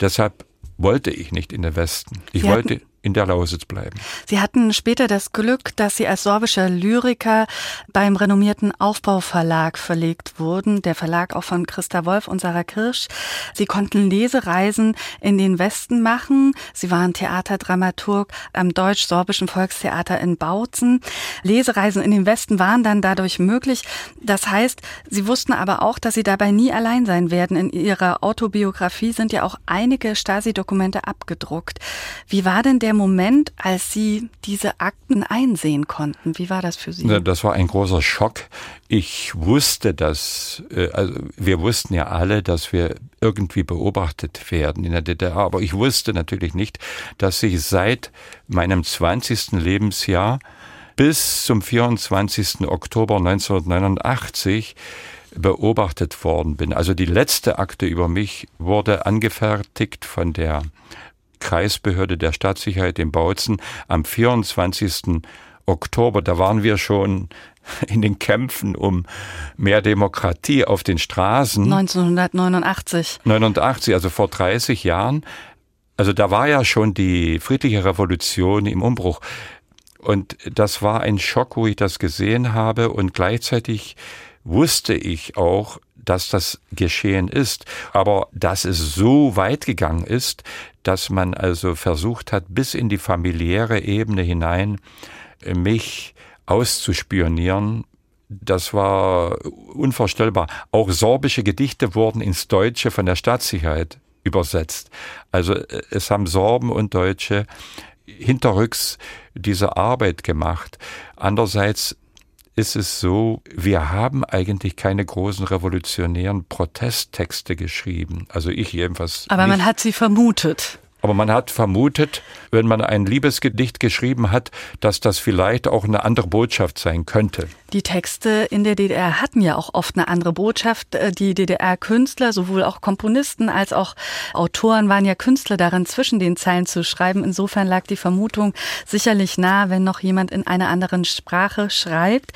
Deshalb wollte ich nicht in den Westen. Ich Sie wollte in der Lausitz bleiben. Sie hatten später das Glück, dass Sie als sorbischer Lyriker beim renommierten Aufbauverlag verlegt wurden, der Verlag auch von Christa Wolf und Sarah Kirsch. Sie konnten Lesereisen in den Westen machen. Sie waren Theaterdramaturg am Deutsch-Sorbischen Volkstheater in Bautzen. Lesereisen in den Westen waren dann dadurch möglich. Das heißt, Sie wussten aber auch, dass Sie dabei nie allein sein werden. In Ihrer Autobiografie sind ja auch einige Stasi-Dokumente abgedruckt. Wie war denn der Moment, als Sie diese Akten einsehen konnten? Wie war das für Sie? Das war ein großer Schock. Ich wusste, dass, äh, also wir wussten ja alle, dass wir irgendwie beobachtet werden in der DDR, aber ich wusste natürlich nicht, dass ich seit meinem 20. Lebensjahr bis zum 24. Oktober 1989 beobachtet worden bin. Also die letzte Akte über mich wurde angefertigt von der Kreisbehörde der Staatssicherheit in Bautzen am 24. Oktober. Da waren wir schon in den Kämpfen um mehr Demokratie auf den Straßen. 1989. 89, also vor 30 Jahren. Also da war ja schon die friedliche Revolution im Umbruch. Und das war ein Schock, wo ich das gesehen habe. Und gleichzeitig wusste ich auch, dass das geschehen ist. Aber dass es so weit gegangen ist, dass man also versucht hat, bis in die familiäre Ebene hinein mich auszuspionieren, das war unvorstellbar. Auch sorbische Gedichte wurden ins Deutsche von der Staatssicherheit übersetzt. Also es haben Sorben und Deutsche hinterrücks diese Arbeit gemacht. Andererseits ist es so, wir haben eigentlich keine großen revolutionären Protesttexte geschrieben. Also ich jedenfalls. Aber nicht. man hat sie vermutet. Aber man hat vermutet, wenn man ein Liebesgedicht geschrieben hat, dass das vielleicht auch eine andere Botschaft sein könnte. Die Texte in der DDR hatten ja auch oft eine andere Botschaft. Äh, Die DDR-Künstler, sowohl auch Komponisten als auch Autoren, waren ja Künstler darin, zwischen den Zeilen zu schreiben. Insofern lag die Vermutung sicherlich nah, wenn noch jemand in einer anderen Sprache schreibt.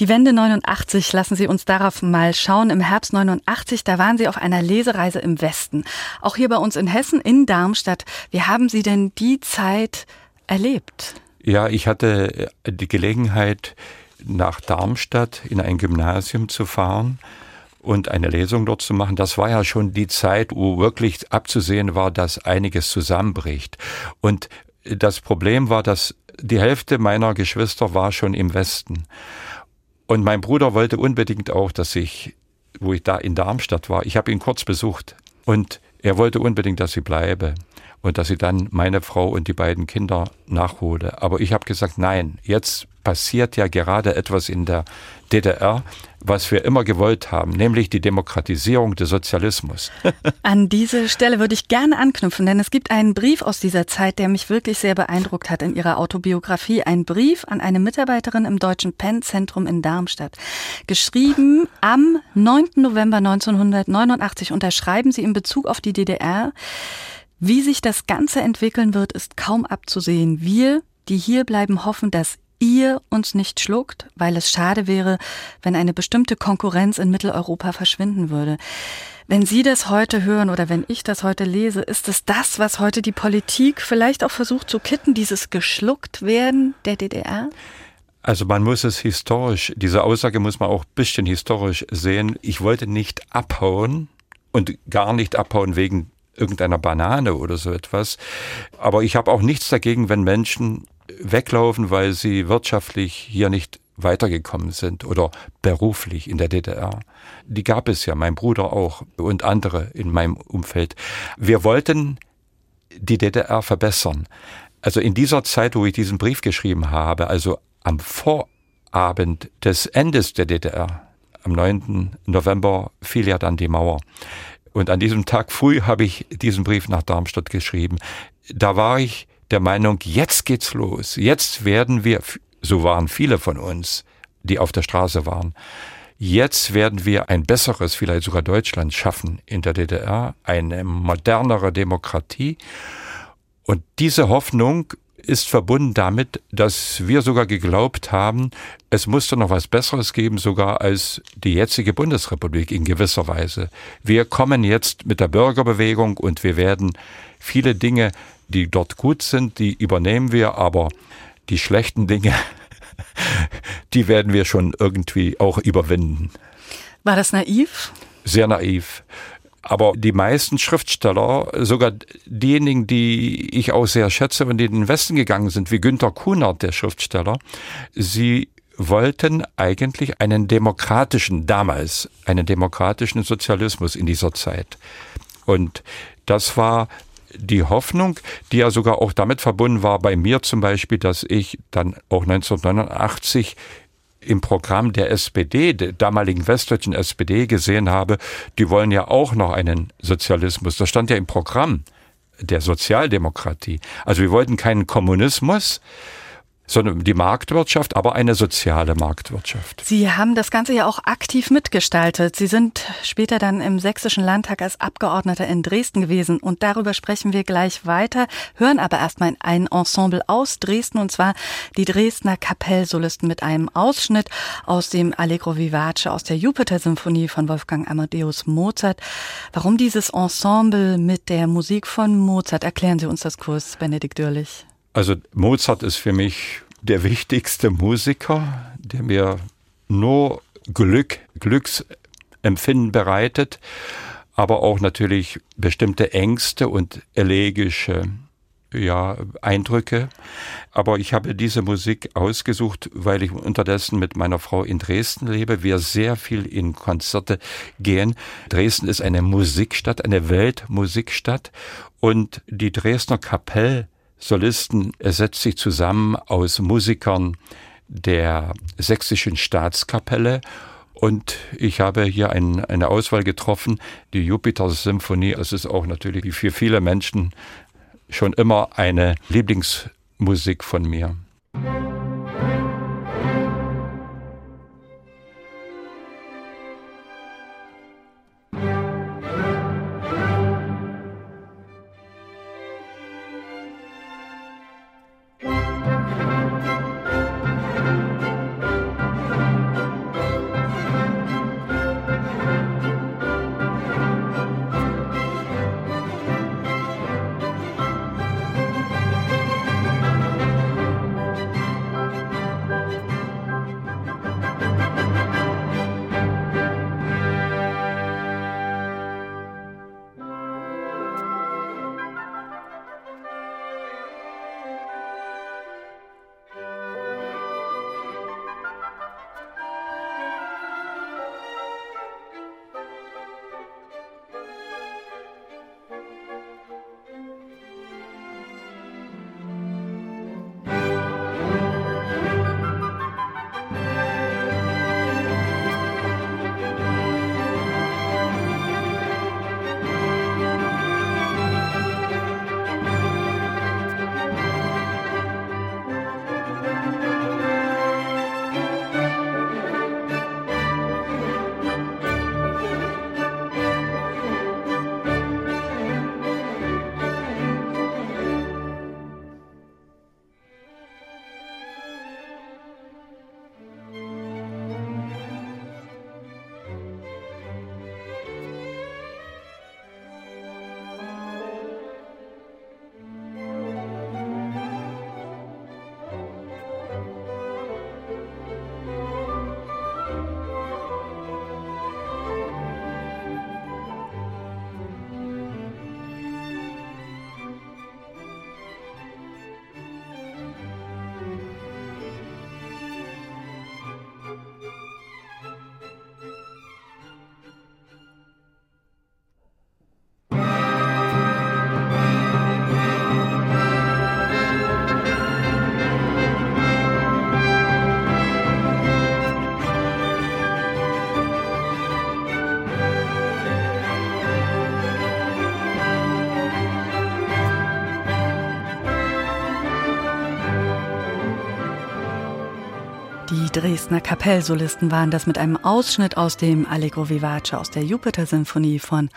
Die Wende 89, lassen Sie uns darauf mal schauen. Im Herbst 89, da waren Sie auf einer Lesereise im Westen. Auch hier bei uns in Hessen, in Darmstadt. Wie haben Sie denn die Zeit erlebt? Ja, ich hatte äh, die Gelegenheit, nach Darmstadt in ein Gymnasium zu fahren und eine Lesung dort zu machen. Das war ja schon die Zeit, wo wirklich abzusehen war, dass einiges zusammenbricht. Und das Problem war, dass die Hälfte meiner Geschwister war schon im Westen. Und mein Bruder wollte unbedingt auch, dass ich, wo ich da in Darmstadt war, ich habe ihn kurz besucht und er wollte unbedingt, dass ich bleibe und dass sie dann meine Frau und die beiden Kinder nachhole. Aber ich habe gesagt, nein, jetzt passiert ja gerade etwas in der DDR, was wir immer gewollt haben, nämlich die Demokratisierung des Sozialismus. An diese Stelle würde ich gerne anknüpfen, denn es gibt einen Brief aus dieser Zeit, der mich wirklich sehr beeindruckt hat in ihrer Autobiografie. Ein Brief an eine Mitarbeiterin im Deutschen Penn-Zentrum in Darmstadt. Geschrieben am 9. November 1989 unterschreiben sie in Bezug auf die DDR. Wie sich das Ganze entwickeln wird, ist kaum abzusehen. Wir, die hier bleiben, hoffen, dass ihr uns nicht schluckt, weil es schade wäre, wenn eine bestimmte Konkurrenz in Mitteleuropa verschwinden würde. Wenn Sie das heute hören oder wenn ich das heute lese, ist es das, was heute die Politik vielleicht auch versucht zu kitten, dieses geschluckt werden der DDR? Also man muss es historisch, diese Aussage muss man auch ein bisschen historisch sehen. Ich wollte nicht abhauen und gar nicht abhauen wegen irgendeiner Banane oder so etwas. Aber ich habe auch nichts dagegen, wenn Menschen weglaufen, weil sie wirtschaftlich hier nicht weitergekommen sind oder beruflich in der DDR. Die gab es ja, mein Bruder auch und andere in meinem Umfeld. Wir wollten die DDR verbessern. Also in dieser Zeit, wo ich diesen Brief geschrieben habe, also am Vorabend des Endes der DDR, am 9. November fiel ja dann die Mauer. Und an diesem Tag früh habe ich diesen Brief nach Darmstadt geschrieben. Da war ich der Meinung, jetzt geht's los. Jetzt werden wir, so waren viele von uns, die auf der Straße waren, jetzt werden wir ein besseres, vielleicht sogar Deutschland schaffen in der DDR, eine modernere Demokratie. Und diese Hoffnung ist verbunden damit, dass wir sogar geglaubt haben, es musste noch was Besseres geben, sogar als die jetzige Bundesrepublik in gewisser Weise. Wir kommen jetzt mit der Bürgerbewegung und wir werden viele Dinge, die dort gut sind, die übernehmen wir, aber die schlechten Dinge, die werden wir schon irgendwie auch überwinden. War das naiv? Sehr naiv. Aber die meisten Schriftsteller, sogar diejenigen, die ich auch sehr schätze und die in den Westen gegangen sind, wie Günter Kunert, der Schriftsteller, sie wollten eigentlich einen demokratischen, damals einen demokratischen Sozialismus in dieser Zeit. Und das war die Hoffnung, die ja sogar auch damit verbunden war, bei mir zum Beispiel, dass ich dann auch 1989 im Programm der SPD, der damaligen westdeutschen SPD gesehen habe, die wollen ja auch noch einen Sozialismus. Das stand ja im Programm der Sozialdemokratie. Also wir wollten keinen Kommunismus, sondern die Marktwirtschaft, aber eine soziale Marktwirtschaft. Sie haben das Ganze ja auch aktiv mitgestaltet. Sie sind später dann im Sächsischen Landtag als Abgeordneter in Dresden gewesen und darüber sprechen wir gleich weiter, hören aber erstmal ein Ensemble aus Dresden und zwar die Dresdner Kapellsolisten mit einem Ausschnitt aus dem Allegro Vivace aus der Jupiter-Symphonie von Wolfgang Amadeus Mozart. Warum dieses Ensemble mit der Musik von Mozart? Erklären Sie uns das kurz, Benedikt Dürlich. Also Mozart ist für mich der wichtigste Musiker, der mir nur Glück, Glücksempfinden bereitet, aber auch natürlich bestimmte Ängste und elegische ja, Eindrücke. Aber ich habe diese Musik ausgesucht, weil ich unterdessen mit meiner Frau in Dresden lebe. Wir sehr viel in Konzerte gehen. Dresden ist eine Musikstadt, eine Weltmusikstadt. Und die Dresdner Kapell Solisten. Es setzt sich zusammen aus Musikern der Sächsischen Staatskapelle und ich habe hier ein, eine Auswahl getroffen. Die Jupiter-Symphonie, es ist auch natürlich für viele Menschen schon immer eine Lieblingsmusik von mir. Dresdner Kapellsolisten waren das mit einem Ausschnitt aus dem Allegro Vivace aus der Jupiter-Sinfonie von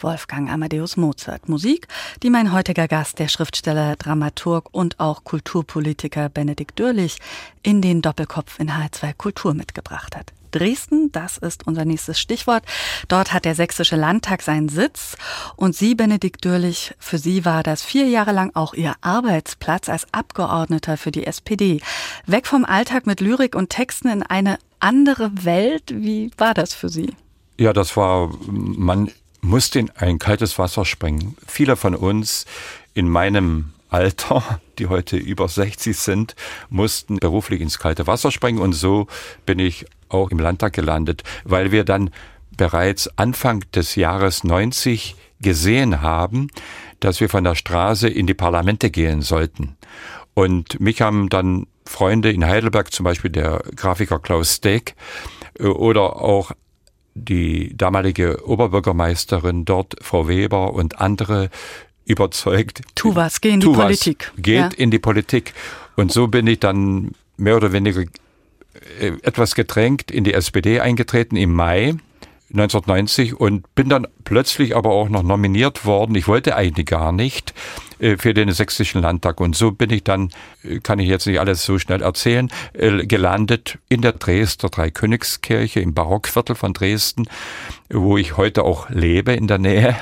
Wolfgang Amadeus Mozart. Musik, die mein heutiger Gast, der Schriftsteller, Dramaturg und auch Kulturpolitiker Benedikt Dürlich, in den Doppelkopf in H2 Kultur mitgebracht hat. Dresden, das ist unser nächstes Stichwort. Dort hat der Sächsische Landtag seinen Sitz. Und Sie, Benedikt Dürlich, für Sie war das vier Jahre lang auch Ihr Arbeitsplatz als Abgeordneter für die SPD. Weg vom Alltag mit Lyrik und Texten in eine andere Welt. Wie war das für Sie? Ja, das war, man musste in ein kaltes Wasser springen. Viele von uns in meinem Alter, die heute über 60 sind, mussten beruflich ins kalte Wasser springen und so bin ich auch im Landtag gelandet, weil wir dann bereits Anfang des Jahres 90 gesehen haben, dass wir von der Straße in die Parlamente gehen sollten. Und mich haben dann Freunde in Heidelberg, zum Beispiel der Grafiker Klaus Steck äh, oder auch die damalige Oberbürgermeisterin dort, Frau Weber und andere überzeugt. Tu was, geh in die Politik. Geht ja. in die Politik. Und so bin ich dann mehr oder weniger etwas gedrängt in die SPD eingetreten im Mai 1990 und bin dann plötzlich aber auch noch nominiert worden. Ich wollte eigentlich gar nicht äh, für den sächsischen Landtag und so bin ich dann, äh, kann ich jetzt nicht alles so schnell erzählen, gelandet in der Dresdner Dreikönigskirche im Barockviertel von Dresden, wo ich heute auch lebe in der Nähe.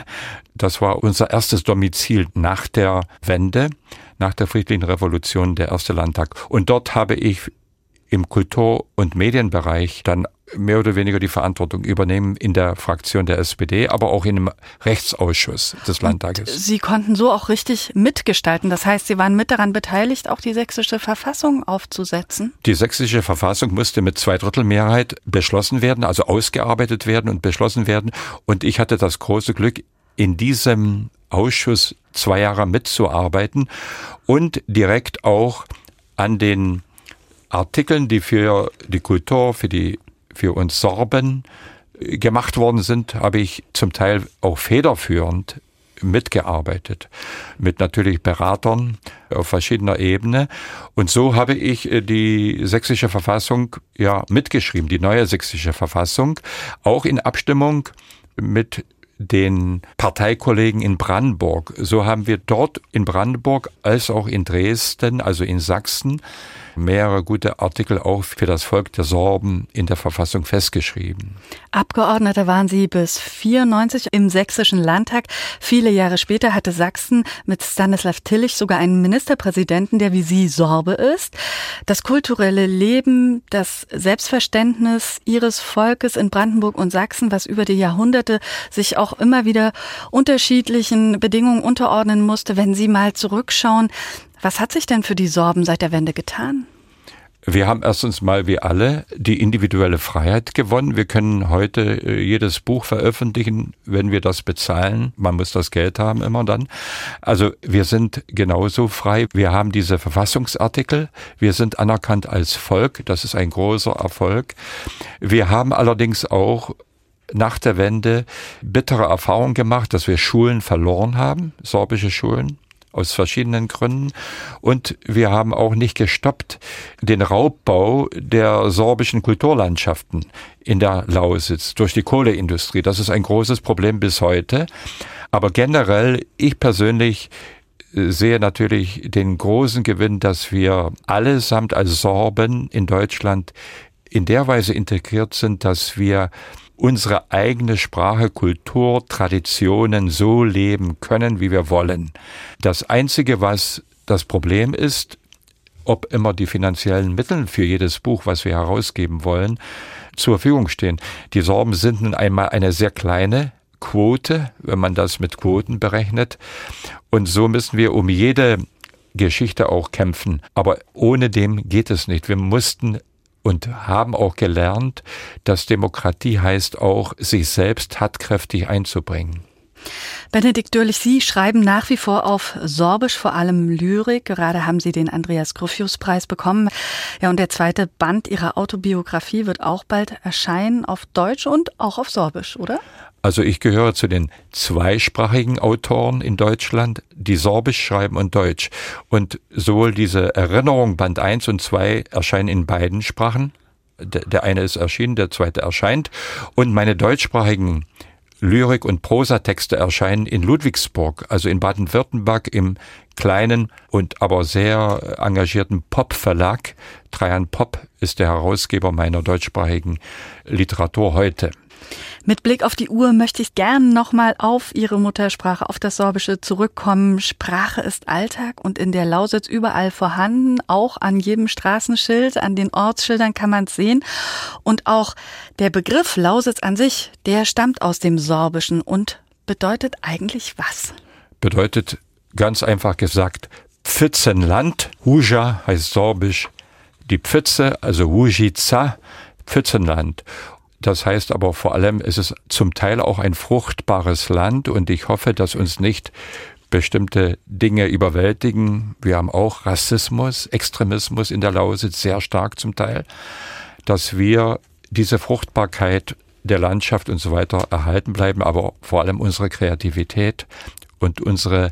Das war unser erstes Domizil nach der Wende, nach der friedlichen Revolution, der erste Landtag. Und dort habe ich im Kultur- und Medienbereich dann mehr oder weniger die Verantwortung übernehmen in der Fraktion der SPD, aber auch in dem Rechtsausschuss des Landtages. Und Sie konnten so auch richtig mitgestalten. Das heißt, Sie waren mit daran beteiligt, auch die sächsische Verfassung aufzusetzen? Die sächsische Verfassung musste mit Zweidrittelmehrheit beschlossen werden, also ausgearbeitet werden und beschlossen werden. Und ich hatte das große Glück, in diesem Ausschuss zwei Jahre mitzuarbeiten und direkt auch an den Artikeln, die für die Kultur, für die, für uns Sorben äh, gemacht worden sind, habe ich zum Teil auch federführend mitgearbeitet. Mit natürlich Beratern auf verschiedener Ebene. Und so habe ich äh, die sächsische Verfassung ja mitgeschrieben, die neue sächsische Verfassung, auch in Abstimmung mit den Parteikollegen in Brandenburg. So haben wir dort in Brandenburg als auch in Dresden, also in Sachsen, mehrere gute Artikel auch für das Volk der Sorben in der Verfassung festgeschrieben. Abgeordneter waren Sie bis 94 im Sächsischen Landtag. Viele Jahre später hatte Sachsen mit Stanislav Tillich sogar einen Ministerpräsidenten, der wie Sie Sorbe ist. Das kulturelle Leben, das Selbstverständnis Ihres Volkes in Brandenburg und Sachsen, was über die Jahrhunderte sich auch immer wieder unterschiedlichen Bedingungen unterordnen musste, wenn Sie mal zurückschauen, was hat sich denn für die Sorben seit der Wende getan? Wir haben erstens mal wie alle die individuelle Freiheit gewonnen. Wir können heute äh, jedes Buch veröffentlichen, wenn wir das bezahlen. Man muss das Geld haben immer dann. Also wir sind genauso frei. Wir haben diese Verfassungsartikel. Wir sind anerkannt als Volk. Das ist ein großer Erfolg. Wir haben allerdings auch nach der Wende bittere Erfahrungen gemacht, dass wir Schulen verloren haben, sorbische Schulen aus verschiedenen Gründen. Und wir haben auch nicht gestoppt den Raubbau der sorbischen Kulturlandschaften in der Lausitz durch die Kohleindustrie. Das ist ein großes Problem bis heute. Aber generell, ich persönlich äh, sehe natürlich den großen Gewinn, dass wir allesamt als Sorben in Deutschland in der Weise integriert sind, dass wir unsere eigene Sprache, Kultur, Traditionen so leben können, wie wir wollen. Das Einzige, was das Problem ist, ob immer die finanziellen Mittel für jedes Buch, was wir herausgeben wollen, zur Verfügung stehen. Die Sorben sind nun einmal eine sehr kleine Quote, wenn man das mit Quoten berechnet. Und so müssen wir um jede Geschichte auch kämpfen. Aber ohne dem geht es nicht. Wir mussten und haben auch gelernt, dass Demokratie heißt auch, sich selbst tatkräftig einzubringen. Benedikt Dürlich, Sie schreiben nach wie vor auf Sorbisch, vor allem Lyrik. Gerade haben Sie den Andreas Gruffius-Preis bekommen. Ja, und der zweite Band Ihrer Autobiografie wird auch bald erscheinen auf Deutsch und auch auf Sorbisch, oder? Also ich gehöre zu den zweisprachigen Autoren in Deutschland, die Sorbisch schreiben und Deutsch. Und sowohl diese Erinnerung Band 1 und 2 erscheinen in beiden Sprachen, der, eine ist erschienen, der zweite erscheint. Und meine deutschsprachigen Lyrik- und Prosatexte erscheinen in Ludwigsburg, also in Baden-Württemberg im kleinen und aber sehr engagierten Pop-Verlag. Trajan Pop ist der Herausgeber meiner deutschsprachigen Literatur heute. Mit Blick auf die Uhr möchte ich gern nochmal auf Ihre Muttersprache, auf das Sorbische zurückkommen. Sprache ist Alltag und in der Lausitz überall vorhanden. Auch an jedem Straßenschild, an den Ortsschildern kann man es sehen. Und auch der Begriff Lausitz an sich, der stammt aus dem Sorbischen und bedeutet eigentlich was? Bedeutet ganz einfach gesagt Pfützenland. Huja heißt Sorbisch die Pfütze, also Hujica, Pfützenland. Das heißt aber vor allem, es ist zum Teil auch ein fruchtbares Land und ich hoffe, dass uns nicht bestimmte Dinge überwältigen. Wir haben auch Rassismus, Extremismus in der Lausitz, sehr stark zum Teil, dass wir diese Fruchtbarkeit der Landschaft und so weiter erhalten bleiben, aber vor allem unsere Kreativität und unsere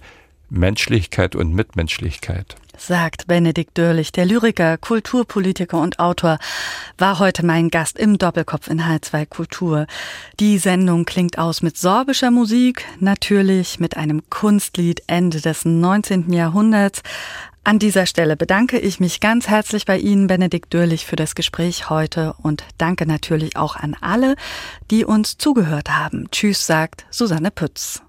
Menschlichkeit und Mitmenschlichkeit sagt Benedikt Dörlich, der Lyriker, Kulturpolitiker und Autor, war heute mein Gast im Doppelkopf in H2 Kultur. Die Sendung klingt aus mit sorbischer Musik, natürlich mit einem Kunstlied Ende des 19. Jahrhunderts. An dieser Stelle bedanke ich mich ganz herzlich bei Ihnen, Benedikt Dörlich, für das Gespräch heute und danke natürlich auch an alle, die uns zugehört haben. Tschüss, sagt Susanne Pütz.